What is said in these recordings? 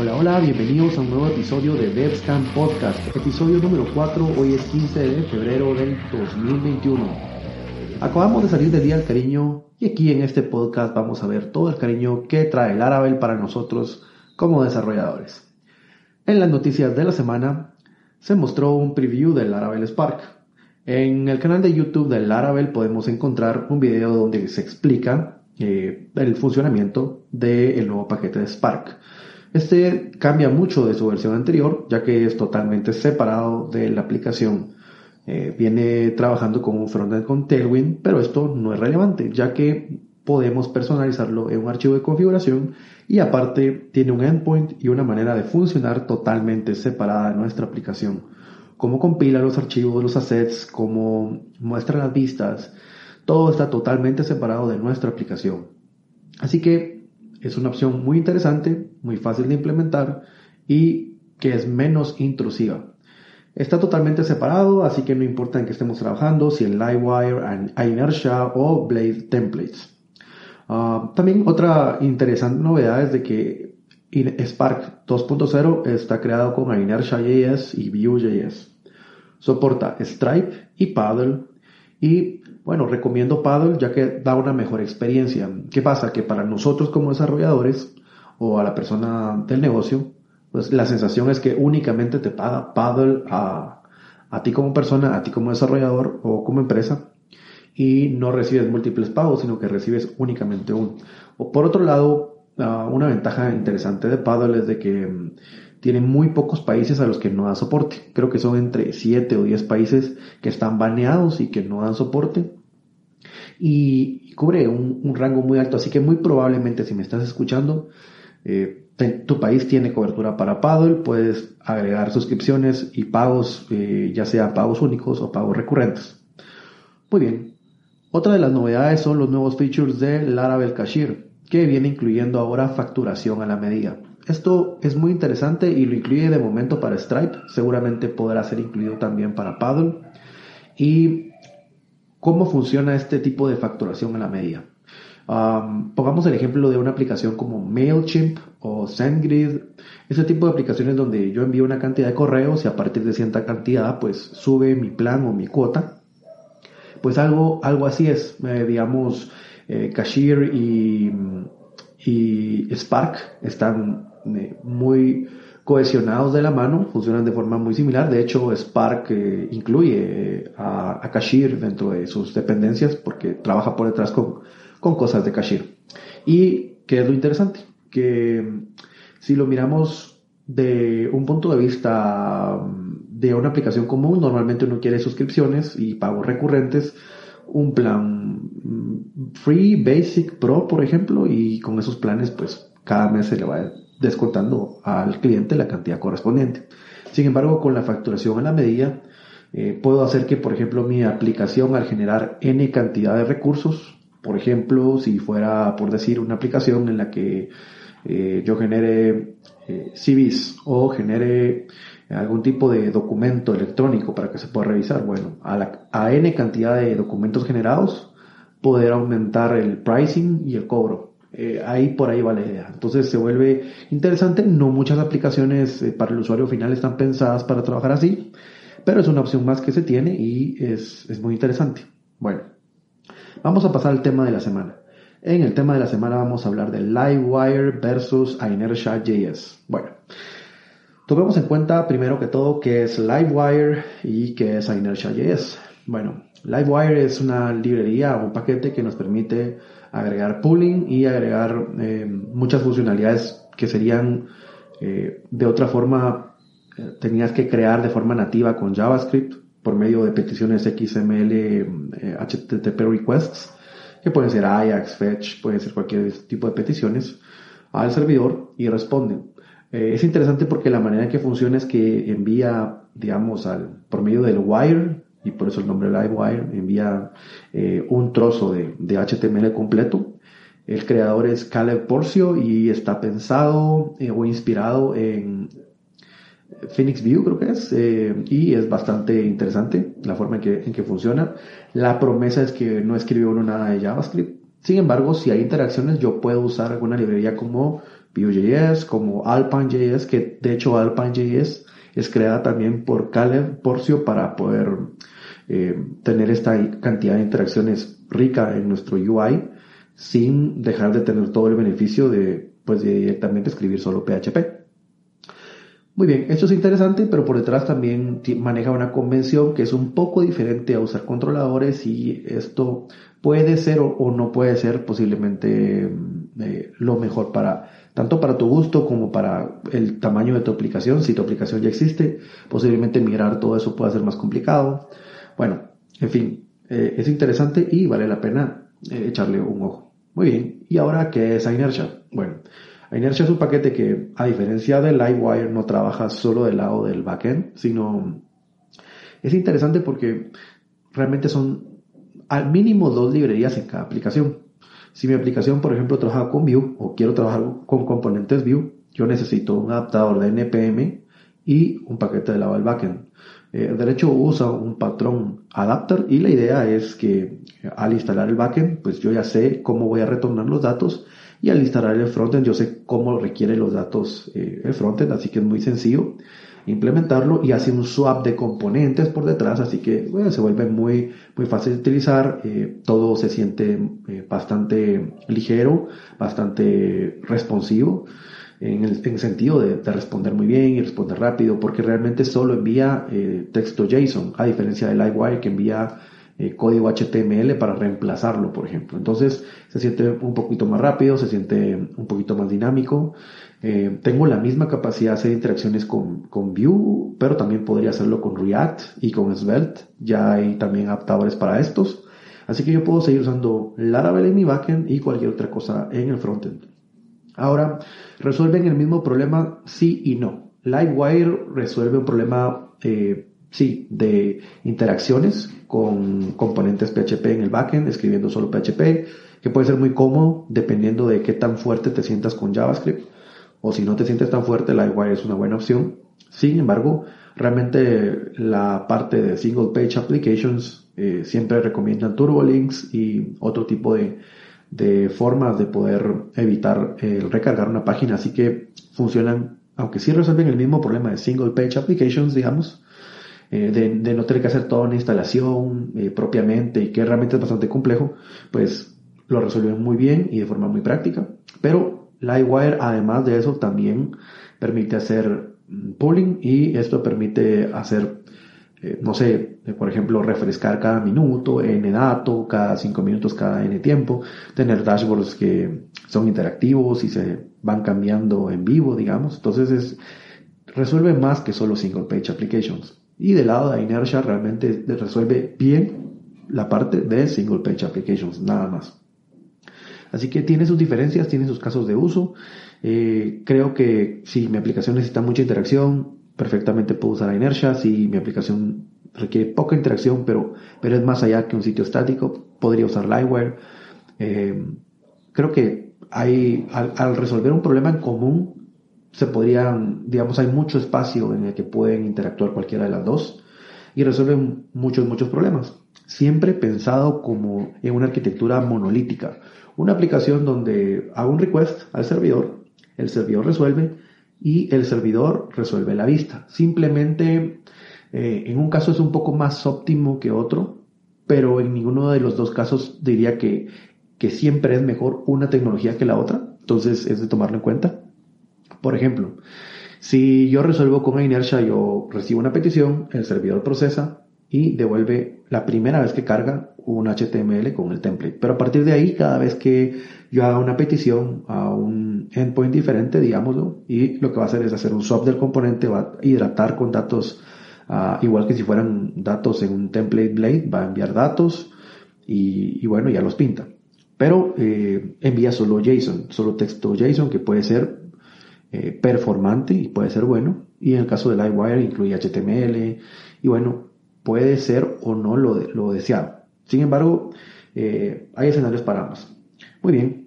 Hola, hola, bienvenidos a un nuevo episodio de DevScan Podcast, episodio número 4, hoy es 15 de febrero del 2021. Acabamos de salir del Día del Cariño y aquí en este podcast vamos a ver todo el cariño que trae el Laravel para nosotros como desarrolladores. En las noticias de la semana se mostró un preview del Laravel Spark. En el canal de YouTube del Laravel podemos encontrar un video donde se explica eh, el funcionamiento del nuevo paquete de Spark. Este cambia mucho de su versión anterior, ya que es totalmente separado de la aplicación. Eh, viene trabajando con un frontend con Tailwind, pero esto no es relevante, ya que podemos personalizarlo en un archivo de configuración y aparte tiene un endpoint y una manera de funcionar totalmente separada de nuestra aplicación. Cómo compila los archivos, los assets, cómo muestra las vistas, todo está totalmente separado de nuestra aplicación. Así que es una opción muy interesante, muy fácil de implementar y que es menos intrusiva. Está totalmente separado, así que no importa en qué estemos trabajando, si en Livewire, Inertia o Blade Templates. Ah, también otra interesante novedad es de que Spark 2.0 está creado con Inertia.js y Vue.js. Soporta Stripe y Paddle y bueno, recomiendo Paddle ya que da una mejor experiencia. ¿Qué pasa? Que para nosotros como desarrolladores o a la persona del negocio, pues la sensación es que únicamente te paga Paddle a, a ti como persona, a ti como desarrollador o como empresa y no recibes múltiples pagos, sino que recibes únicamente uno. O por otro lado, ah, una ventaja interesante de Paddle es de que mm, tiene muy pocos países a los que no da soporte. Creo que son entre 7 o 10 países que están baneados y que no dan soporte. Y cubre un, rango muy alto, así que muy probablemente si me estás escuchando, eh, tu país tiene cobertura para Paddle, puedes agregar suscripciones y pagos, eh, ya sea pagos únicos o pagos recurrentes. Muy bien. Otra de las novedades son los nuevos features de Laravel Cashier, que viene incluyendo ahora facturación a la medida. Esto es muy interesante y lo incluye de momento para Stripe, seguramente podrá ser incluido también para Paddle. ¿Y cómo funciona este tipo de facturación a la medida? pongamos el ejemplo de una aplicación como MailChimp o SendGrid, ese tipo de aplicaciones donde yo envío una cantidad de correos y a partir de cierta cantidad pues sube mi plan o mi cuota. Pues algo, algo así es, eh, digamos, eh, Cashier y, y Spark están muy cohesionados de la mano, funcionan de forma muy similar. De hecho, Spark eh, incluye eh, a, a dentro de sus dependencias porque trabaja por detrás con, con cosas de Cashier. Y qué es lo interesante, que mm, si lo miramos de un punto de vista mm, de una aplicación común, normalmente uno quiere suscripciones y pagos recurrentes, un plan mm, free, basic, pro, por ejemplo, y con esos planes, pues cada mes se le va descontando al cliente la cantidad correspondiente. Sin embargo, con la facturación a la medida, eh, puedo hacer que, por ejemplo, mi aplicación al generar n cantidad de recursos, por ejemplo, si fuera, por decir, una aplicación en la que eh, yo genere eh, CVs o genere algún tipo de documento electrónico para que se pueda revisar, bueno, a, a n cantidad de documentos generados, poder aumentar el pricing y el cobro. Eh, ahí por ahí va la idea. Entonces se vuelve interesante. No muchas aplicaciones eh, para el usuario final están pensadas para trabajar así, pero es una opción más que se tiene y es, es muy interesante. Bueno, vamos a pasar al tema de la semana. En el tema de la semana vamos a hablar de Livewire versus Inertia.js. Bueno, tomemos en cuenta primero que todo qué es Livewire y qué es Inertia.js. Bueno, Livewire es una librería o un paquete que nos permite agregar pooling y agregar eh, muchas funcionalidades que serían eh, de otra forma eh, tenías que crear de forma nativa con JavaScript por medio de peticiones XML HTTP requests que pueden ser Ajax, Fetch, pueden ser cualquier tipo de peticiones al servidor y responden. es interesante porque la manera en que funciona es que envía, digamos, al, por medio del wire y por eso el nombre Livewire, envía eh, un trozo de, HTML completo. El creador es Caleb Porcio y está pensado eh, o inspirado en Phoenix View, creo que es, eh, y es bastante interesante la forma en que, en que funciona. La promesa es que no escribió uno nada de JavaScript. Sin embargo, si hay interacciones, yo puedo usar alguna librería como Vue.js, como Alpine.js, que de hecho Alpine.js es creada también por Caleb Porcio para poder eh, tener esta cantidad de interacciones rica en nuestro UI sin dejar de tener todo el beneficio de, pues, directamente escribir solo PHP. Muy bien, esto es interesante, pero por detrás también maneja una convención que es un poco diferente a usar controladores y esto puede ser o, no puede ser posiblemente eh, lo mejor para tanto para tu gusto como para el tamaño de tu aplicación. Si tu aplicación ya existe, posiblemente migrar todo eso pueda ser más complicado. Bueno, en fin, eh, es interesante y vale la pena eh, echarle un ojo. Muy bien, ¿y ahora qué es Inertia? Bueno, Inertia es un paquete que, a diferencia de Livewire, no trabaja solo del lado del backend, sino es interesante porque realmente son al mínimo dos librerías en cada aplicación. Si mi aplicación, por ejemplo, trabaja con Vue o quiero trabajar con componentes Vue, yo necesito un adaptador de NPM y un paquete de lado del backend. Eh, de hecho usa un patrón adapter y la idea es que al instalar el backend, pues yo ya sé cómo voy a retornar los datos y al instalar el frontend yo sé cómo requiere los datos eh, el frontend, así que es muy sencillo implementarlo y hace un swap de componentes por detrás, así que bueno, se vuelve muy, muy fácil de utilizar, eh, todo se siente eh, bastante ligero, bastante responsivo en el, en sentido de, de, responder muy bien y responder rápido, porque realmente solo envía texto JSON, a diferencia de Livewire que envía eh, código HTML para reemplazarlo, por ejemplo. Entonces se siente un poquito más rápido, se siente un poquito más dinámico. Eh, tengo la misma capacidad de hacer interacciones con, con Vue, pero también podría hacerlo con React y con Svelte. Ya hay también adaptadores para estos. Así que yo puedo seguir usando Laravel en mi backend y cualquier otra cosa en el frontend. Ahora, resuelven el mismo problema sí y no. Livewire resuelve un problema eh, sí, de interacciones con componentes PHP en el backend, escribiendo solo PHP, que puede ser muy cómodo dependiendo de qué tan fuerte te sientas con JavaScript. O si no te sientes tan fuerte, Livewire es una buena opción. Sin embargo, realmente la parte de single page applications eh, siempre recomiendan turbolinks y otro tipo de, de formas de poder evitar el recargar una página. Así que funcionan, aunque sí resuelven el mismo problema de single page applications, digamos, eh, de, no tener que hacer toda una instalación eh, propiamente y que realmente es bastante complejo, pues lo resuelven muy bien y de forma muy práctica. Pero Livewire, además de eso, también permite hacer mm, pooling y esto permite hacer, eh, no sé, por ejemplo, refrescar cada minuto, n dato, cada 5 minutos, cada n tiempo, tener dashboards que son interactivos y se van cambiando en vivo, digamos. Entonces es, resuelve más que solo single page applications. Y del lado de Inertia realmente resuelve bien la parte de Single Page Applications, nada más. Así que tiene sus diferencias, tiene sus casos de uso. Eh, creo que si mi aplicación necesita mucha interacción, perfectamente puedo usar Inertia. Si mi aplicación requiere poca interacción, pero, pero es más allá que un sitio estático, podría usar Livewire. Eh, creo que hay, al, resolver un problema en común, se podrían, digamos, hay mucho espacio en el que pueden interactuar cualquiera de las dos y resuelven muchos, muchos problemas. Siempre pensado como en una arquitectura monolítica. Una aplicación donde hago un request al servidor, el servidor resuelve y el servidor resuelve la vista. Simplemente, eh, en un caso es un poco más óptimo que otro, pero en ninguno de los dos casos diría que, que siempre es mejor una tecnología que la otra. Entonces es de tomarlo en cuenta. Por ejemplo, si yo resuelvo con inercia, yo recibo una petición, el servidor procesa y devuelve la primera vez que carga un HTML con el template. Pero a partir de ahí, cada vez que yo haga una petición a un endpoint diferente, digámoslo, y lo que va a hacer es hacer un swap del componente, va a hidratar con datos, ah, igual que si fueran datos en un template blade, va a enviar datos y, bueno, ya los pinta. Pero eh, envía solo JSON, solo texto JSON que puede ser eh, performante y puede ser bueno. Y en el caso de Livewire incluye HTML y bueno, puede ser o no lo, lo deseado. Sin embargo, eh, hay escenarios para ambos. Muy bien.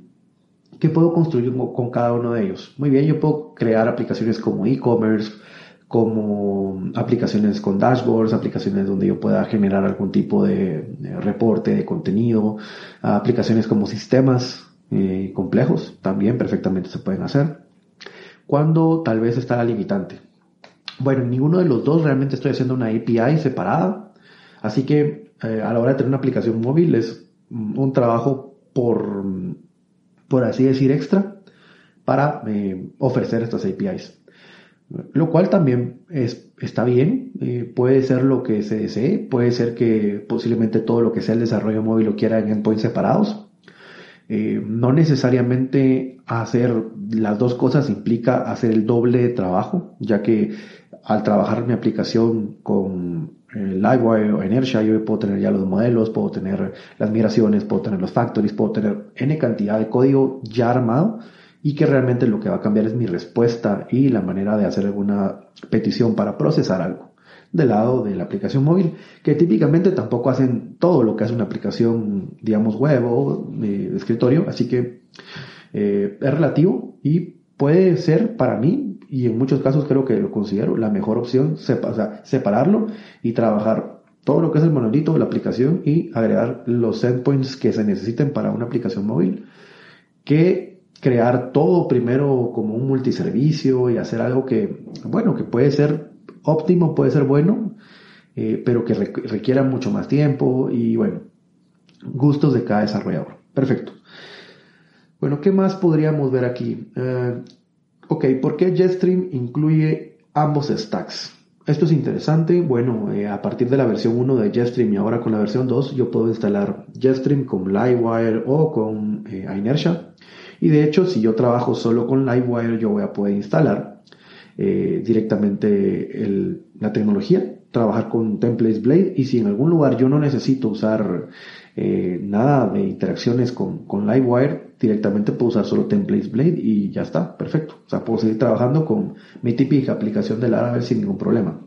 ¿Qué puedo construir con cada uno de ellos? Muy bien, yo puedo crear aplicaciones como e-commerce, como aplicaciones con dashboards, aplicaciones donde yo pueda generar algún tipo de, reporte de contenido, aplicaciones como sistemas eh, complejos, también perfectamente se pueden hacer. cuando tal vez está la limitante. Bueno, en ninguno de los dos realmente estoy haciendo una API separada, así que eh, a la hora de tener una aplicación móvil es un trabajo por, por así decir, extra para eh, ofrecer estas APIs. Lo cual también es, está bien, eh, puede ser lo que se desee, puede ser que posiblemente todo lo que sea el desarrollo móvil lo quiera en endpoints separados. no necesariamente hacer las dos cosas implica hacer el doble de trabajo, ya que al trabajar mi aplicación con eh, Livewire o Inertia, yo puedo tener ya los modelos, puedo tener las migraciones, puedo tener los factories, puedo tener N cantidad de código ya armado y que realmente lo que va a cambiar es mi respuesta y la manera de hacer alguna petición para procesar algo del lado de la aplicación móvil, que típicamente tampoco hacen todo lo que hace una aplicación, digamos, web o de escritorio, así que eh, es relativo y puede ser para mí y en muchos casos creo que lo considero la mejor opción, separarlo y trabajar todo lo que es el monolito, la aplicación y agregar los endpoints que se necesiten para una aplicación móvil, que crear todo primero como un multiservicio y hacer algo que, bueno, que puede ser óptimo, puede ser bueno, eh, pero que requiera mucho más tiempo y bueno, gustos de cada desarrollador. Perfecto. Bueno, ¿qué más podríamos ver aquí? Eh, Ok, ¿por qué Jetstream incluye ambos stacks? Esto es interesante. Bueno, eh, a partir de la versión 1 de Jetstream y ahora con la versión 2, yo puedo instalar Jetstream con Livewire o con eh, Inertia. Y de hecho, si yo trabajo solo con Livewire, yo voy a poder instalar directamente la tecnología, trabajar con Templates Blade. Y si en algún lugar yo no necesito usar nada de interacciones con, con Livewire, directamente puedo usar solo Templates Blade y ya está, perfecto. O sea, puedo seguir trabajando con mi típica aplicación de Laravel sin ningún problema.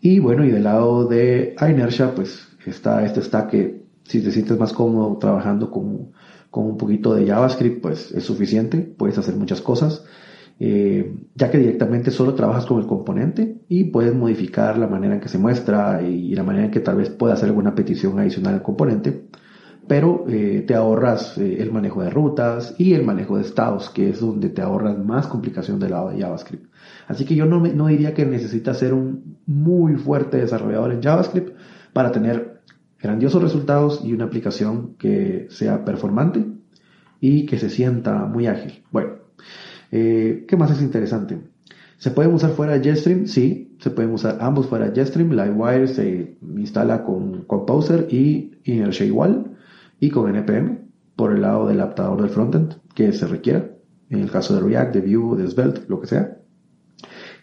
Y bueno, y del lado de Inertia, pues está este stack que si te sientes más cómodo trabajando con, con un poquito de JavaScript, pues es suficiente, puedes hacer muchas cosas. Eh, ya que directamente solo trabajas con el componente y puedes modificar la manera en que se muestra y la manera en que tal vez pueda hacer alguna petición adicional al componente pero eh, te ahorras eh, el manejo de rutas y el manejo de estados, que es donde te ahorras más complicación del lado de JavaScript. Así que yo no, no diría que necesitas ser un muy fuerte desarrollador en JavaScript para tener grandiosos resultados y una aplicación que sea performante y que se sienta muy ágil. Bueno, eh, ¿qué más es interesante? ¿Se pueden usar fuera de Jetstream? Sí, se pueden usar ambos fuera de Jetstream. Livewire se instala con Composer y Inertia igual y con NPM por el lado del adaptador del frontend que se requiera, en el caso de React, de Vue, de Svelte, lo que sea.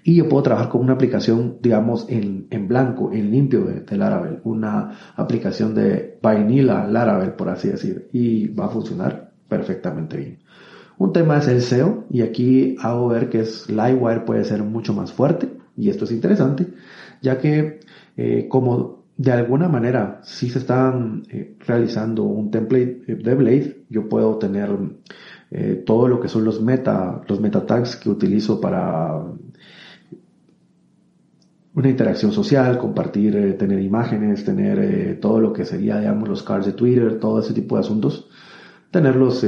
Y yo puedo trabajar con una aplicación, digamos, en, en blanco, en limpio de, Laravel, una aplicación de vanilla Laravel, por así decir, y va a funcionar perfectamente bien. Un tema es el SEO, y aquí hago ver que es Livewire puede ser mucho más fuerte, y esto es interesante, ya que eh, como de alguna manera, si se están eh, realizando un template eh, de Blade, yo puedo tener todo lo que son los meta, los meta tags que utilizo para una interacción social, compartir, tener imágenes, tener todo lo que sería, digamos, los cards de Twitter, todo ese tipo de asuntos, tenerlos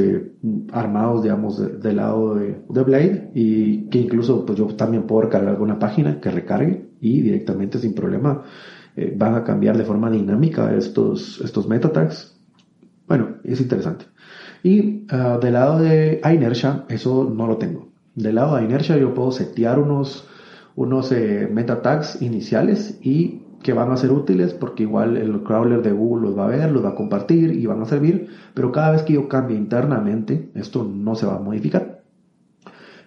armados, digamos, del lado de, de, Blade y que incluso, pues yo también puedo recargar alguna página que recargue y directamente sin problema eh, van a cambiar de forma dinámica estos, estos meta tags. Bueno, es interesante. Y uh, del lado de Inertia, eso no lo tengo. Del lado de Inertia yo puedo setear unos, unos eh, meta tags iniciales y que van a ser útiles porque igual el crawler de Google los va a ver, los va a compartir y van a servir, pero cada vez que yo cambie internamente, esto no se va a modificar.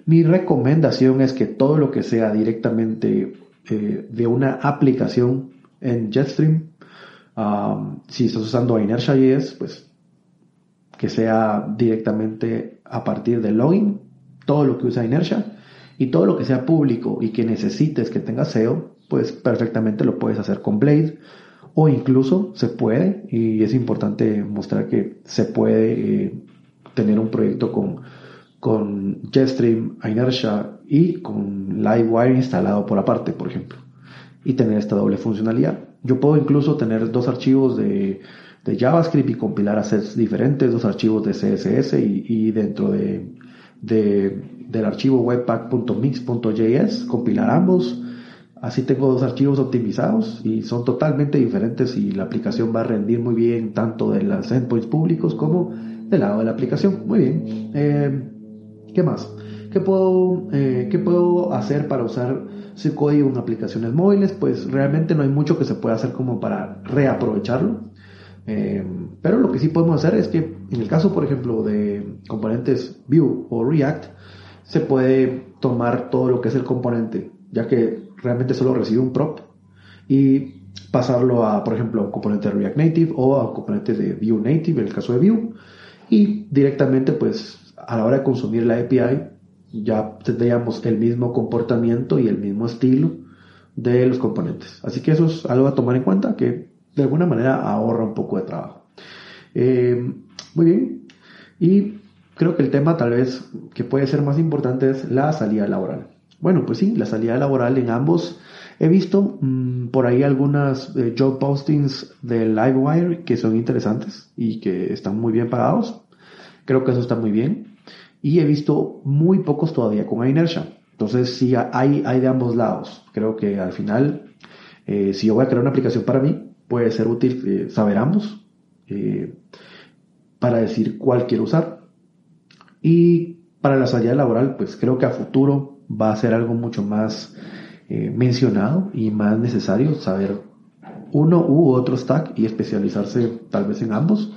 Mi recomendación es que todo lo que sea directamente eh, de una aplicación en Jetstream. Si estás usando Inertia.js, pues que sea directamente a partir del login, todo lo que usa Inertia y todo lo que sea público y que necesites que tenga SEO, pues perfectamente lo puedes hacer con Blade o incluso se puede y es importante mostrar que se puede eh, tener un proyecto con, con Jetstream, Inertia y con Livewire instalado por aparte, por ejemplo y tener esta doble funcionalidad. Yo puedo incluso tener dos archivos de, de JavaScript y compilar a sets diferentes, dos archivos de CSS y, y dentro de, del archivo webpack.mix.js, compilar ambos. Así tengo dos archivos optimizados y son totalmente diferentes y la aplicación va a rendir muy bien tanto de los endpoints públicos como del lado de la aplicación. Muy bien. Eh, ¿Qué más? ¿Qué puedo, eh, ¿Qué puedo hacer para usar ese código en aplicaciones móviles? Pues realmente no hay mucho que se pueda hacer como para reaprovecharlo. Eh, pero lo que sí podemos hacer es que en el caso, por ejemplo, de componentes Vue o React, se puede tomar todo lo que es el componente, ya que realmente solo recibe un prop y pasarlo a, por ejemplo, a un componente de React Native o a un componente de Vue Native, en el caso de Vue, y directamente, pues, a la hora de consumir la API, ya tendríamos el mismo comportamiento y el mismo estilo de los componentes. Así que eso es algo a tomar en cuenta que de alguna manera ahorra un poco de trabajo. Eh, muy bien. Y creo que el tema tal vez que puede ser más importante es la salida laboral. Bueno, pues sí, la salida laboral en ambos. He visto mm, por ahí algunas eh, job postings de Livewire que son interesantes y que están muy bien pagados. Creo que eso está muy bien. Y he visto muy pocos todavía con inertia. Entonces sí, hay, hay de ambos lados. Creo que al final, eh, si yo voy a crear una aplicación para mí, puede ser útil eh, saber ambos para decir cuál quiero usar. Y para la salida laboral, pues creo que a futuro va a ser algo mucho más eh, mencionado y más necesario saber uno u otro stack y especializarse tal vez en ambos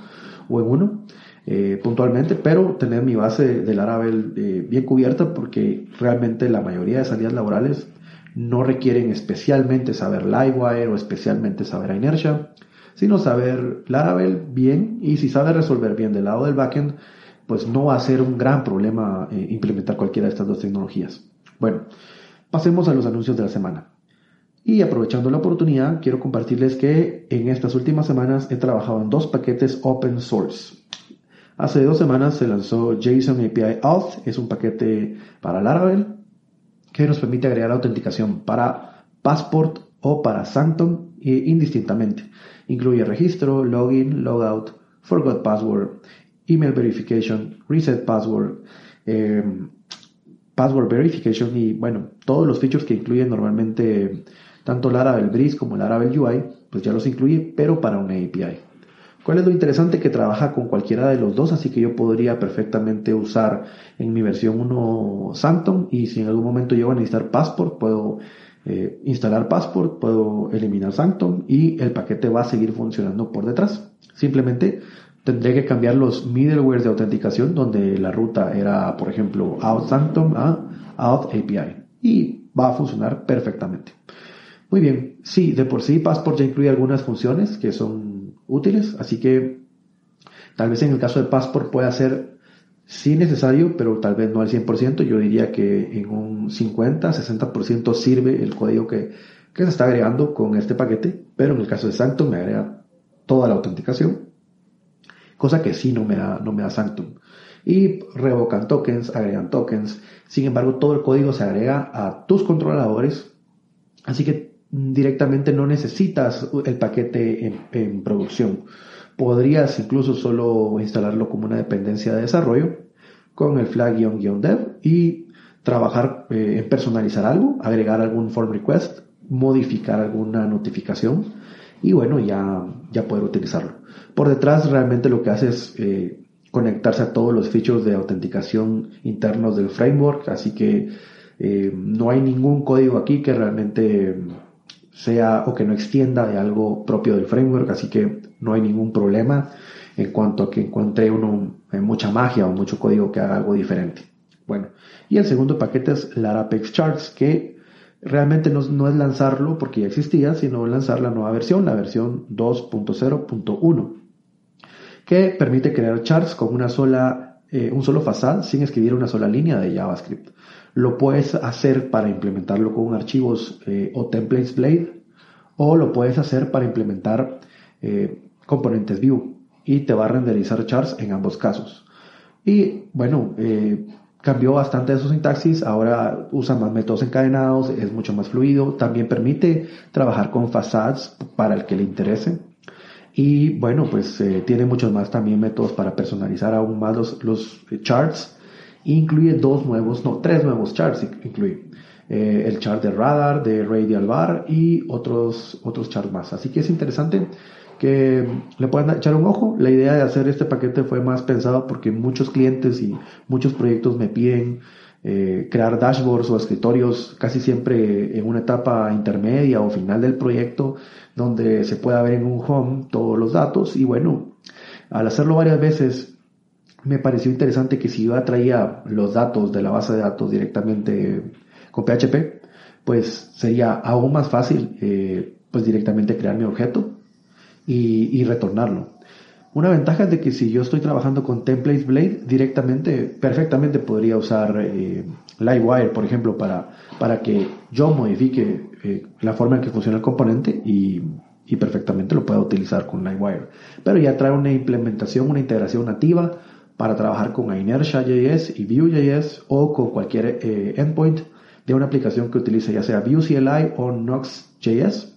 o en uno eh, puntualmente, pero tener mi base de Laravel eh, bien cubierta porque realmente la mayoría de salidas laborales no requieren especialmente saber Livewire o especialmente saber Inertia, sino saber Laravel bien y si sabe resolver bien del lado del backend, pues no va a ser un gran problema implementar cualquiera de estas dos tecnologías. Bueno, pasemos a los anuncios de la semana. Y aprovechando la oportunidad, quiero compartirles que en estas últimas semanas he trabajado en dos paquetes open source. Hace dos semanas se lanzó JSON API Auth, es un paquete para Laravel que nos permite agregar autenticación para Passport o para Sanctum indistintamente. Incluye registro, login, logout, forgot password, email verification, reset password, eh, password verification y bueno, todos los features que incluyen normalmente tanto Laravel Breeze como Laravel UI, pues ya los incluye, pero para una API. ¿Cuál es lo interesante? Que trabaja con cualquiera de los dos, así que yo podría perfectamente usar en mi versión 1 Sanctum y si en algún momento llego a necesitar Passport, puedo eh, instalar Passport, puedo eliminar Sanctum y el paquete va a seguir funcionando por detrás. Simplemente tendré que cambiar los middlewares de autenticación donde la ruta era, por ejemplo, out Sanctum a out API y va a funcionar perfectamente. Muy bien, sí, de por sí Passport ya incluye algunas funciones que son útiles, así que tal vez en el caso de Passport pueda ser sí necesario, pero tal vez no al 100%. Yo diría que en un 50, 60% sirve el código que, que se está agregando con este paquete, pero en el caso de Sanctum me agrega toda la autenticación cosa que sí no me da, no me da Sanctum. Y revocan tokens, agregan tokens. Sin embargo, todo el código se agrega a tus controladores. Así que directamente no necesitas el paquete en, producción. Podrías incluso solo instalarlo como una dependencia de desarrollo con el flag-dev y trabajar eh, en personalizar algo, agregar algún form request, modificar alguna notificación y bueno, ya, ya poder utilizarlo. Por detrás realmente lo que hace es eh, conectarse a todos los features de autenticación internos del framework, así que eh, no hay ningún código aquí que realmente sea o que no extienda de algo propio del framework, así que no hay ningún problema en cuanto a que encuentre uno eh, mucha magia o mucho código que haga algo diferente. Bueno, y el segundo paquete es Larapex Charts, que realmente no, es lanzarlo porque ya existía, sino lanzar la nueva versión, la versión 2.0.1 que permite crear charts con una sola, eh, un solo fasad sin escribir una sola línea de JavaScript. Lo puedes hacer para implementarlo con archivos eh, o templates Blade o lo puedes hacer para implementar eh, componentes Vue y te va a renderizar charts en ambos casos. Y bueno, cambió bastante de su sintaxis, ahora usa más métodos encadenados, es mucho más fluido, también permite trabajar con facadas para el que le interese. Y bueno, pues eh, tiene muchos más también métodos para personalizar aún más los, los charts incluye dos nuevos, no, tres nuevos charts incluye. Eh, el chart de radar, de radial bar y otros, otros charts más. Así que es interesante que le puedan echar un ojo. La idea de hacer este paquete fue más pensado porque muchos clientes y muchos proyectos me piden eh, crear dashboards o escritorios casi siempre en una etapa intermedia o final del proyecto donde se pueda ver en un home todos los datos y bueno, al hacerlo varias veces me pareció interesante que si yo traía los datos de la base de datos directamente con PHP, pues sería aún más fácil eh, pues directamente crear mi objeto y, y retornarlo. Una ventaja es de que si yo estoy trabajando con Templates Blade directamente, perfectamente podría usar eh, Livewire, por ejemplo, para, para que yo modifique eh, la forma en que funciona el componente y, y, perfectamente lo pueda utilizar con Livewire. Pero ya trae una implementación, una integración nativa para trabajar con Inertia.js y Vue.js o con cualquier eh, endpoint de una aplicación que utilice ya sea Vue CLI o Nox.js.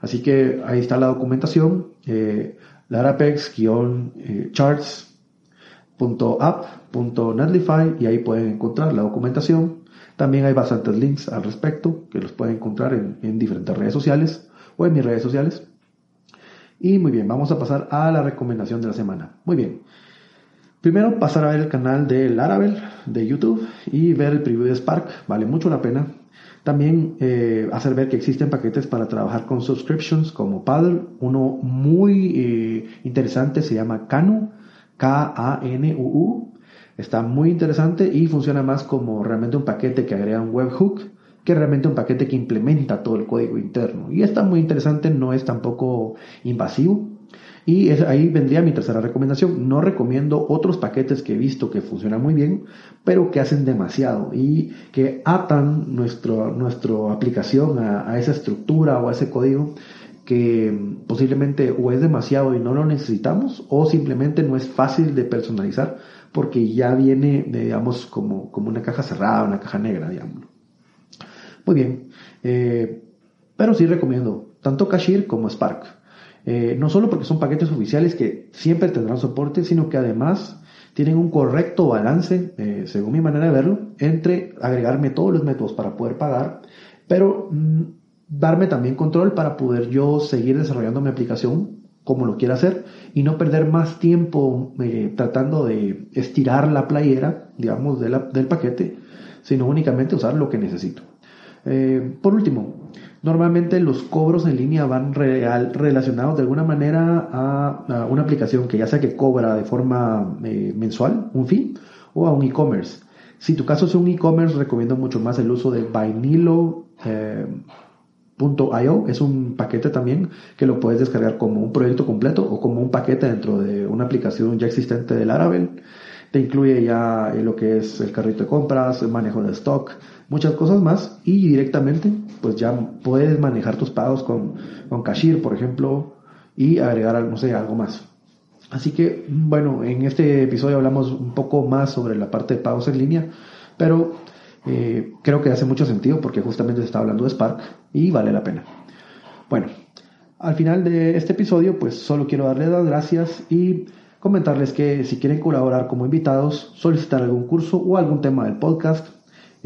Así que ahí está la documentación. Eh, larapex-charts.app.netlify y ahí pueden encontrar la documentación. También hay bastantes links al respecto que los pueden encontrar en, diferentes redes sociales o en mis redes sociales. Y muy bien, vamos a pasar a la recomendación de la semana. Muy bien. Primero pasar a ver el canal de Laravel de YouTube y ver el preview de Spark. Vale mucho la pena. También eh, hacer ver que existen paquetes para trabajar con subscriptions como Paddle. Uno muy eh, interesante se llama Kanu, K-A-N-U-U. Está muy interesante y funciona más como realmente un paquete que agrega un webhook que realmente un paquete que implementa todo el código interno. Y está muy interesante, no es tampoco invasivo. Y ahí vendría mi tercera recomendación. No recomiendo otros paquetes que he visto que funcionan muy bien, pero que hacen demasiado y que atan nuestro, nuestra aplicación a, esa estructura o a ese código que posiblemente o es demasiado y no lo necesitamos o simplemente no es fácil de personalizar porque ya viene, digamos, como, como una caja cerrada, una caja negra, digamos. Muy bien, eh, pero sí recomiendo tanto Kashir como Spark. Eh, no solo porque son paquetes oficiales que siempre tendrán soporte, sino que además tienen un correcto balance, eh, según mi manera de verlo, entre agregarme todos los métodos para poder pagar, pero mm, darme también control para poder yo seguir desarrollando mi aplicación como lo quiera hacer y no perder más tiempo eh, tratando de estirar la playera, digamos, del paquete, sino únicamente usar lo que necesito. por último, Normalmente los cobros en línea van real, relacionados de alguna manera a, una aplicación que ya sea que cobra de forma eh, mensual, un fee, o a un e-commerce. Si tu caso es un e-commerce, recomiendo mucho más el uso de Vinilo.io. Eh, es un paquete también que lo puedes descargar como un proyecto completo o como un paquete dentro de una aplicación ya existente del Laravel. Te incluye ya eh, lo que es el carrito de compras, el manejo de stock, muchas cosas más y directamente pues ya puedes manejar tus pagos con, con Cashir, por ejemplo, y agregar, algo más. Así que, bueno, en este episodio hablamos un poco más sobre la parte de pagos en línea, pero eh, creo que hace mucho sentido porque justamente se está hablando de Spark y vale la pena. Bueno, al final de este episodio, pues solo quiero darles las gracias y comentarles que si quieren colaborar como invitados, solicitar algún curso o algún tema del podcast,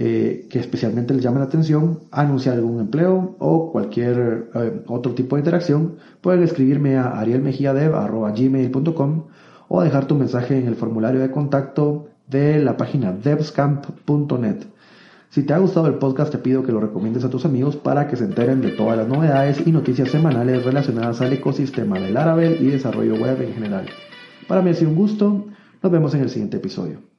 eh, que especialmente les llame la atención, anunciar algún empleo o cualquier eh, otro tipo de interacción, pueden escribirme a arielmejiadev.gmail.com o dejar tu mensaje en el formulario de contacto de la página devscamp.net. Si te ha gustado el podcast, te pido que lo recomiendes a tus amigos para que se enteren de todas las novedades y noticias semanales relacionadas al ecosistema del Laravel y desarrollo web en general. Para mí ha sido un gusto. Nos vemos en el siguiente episodio.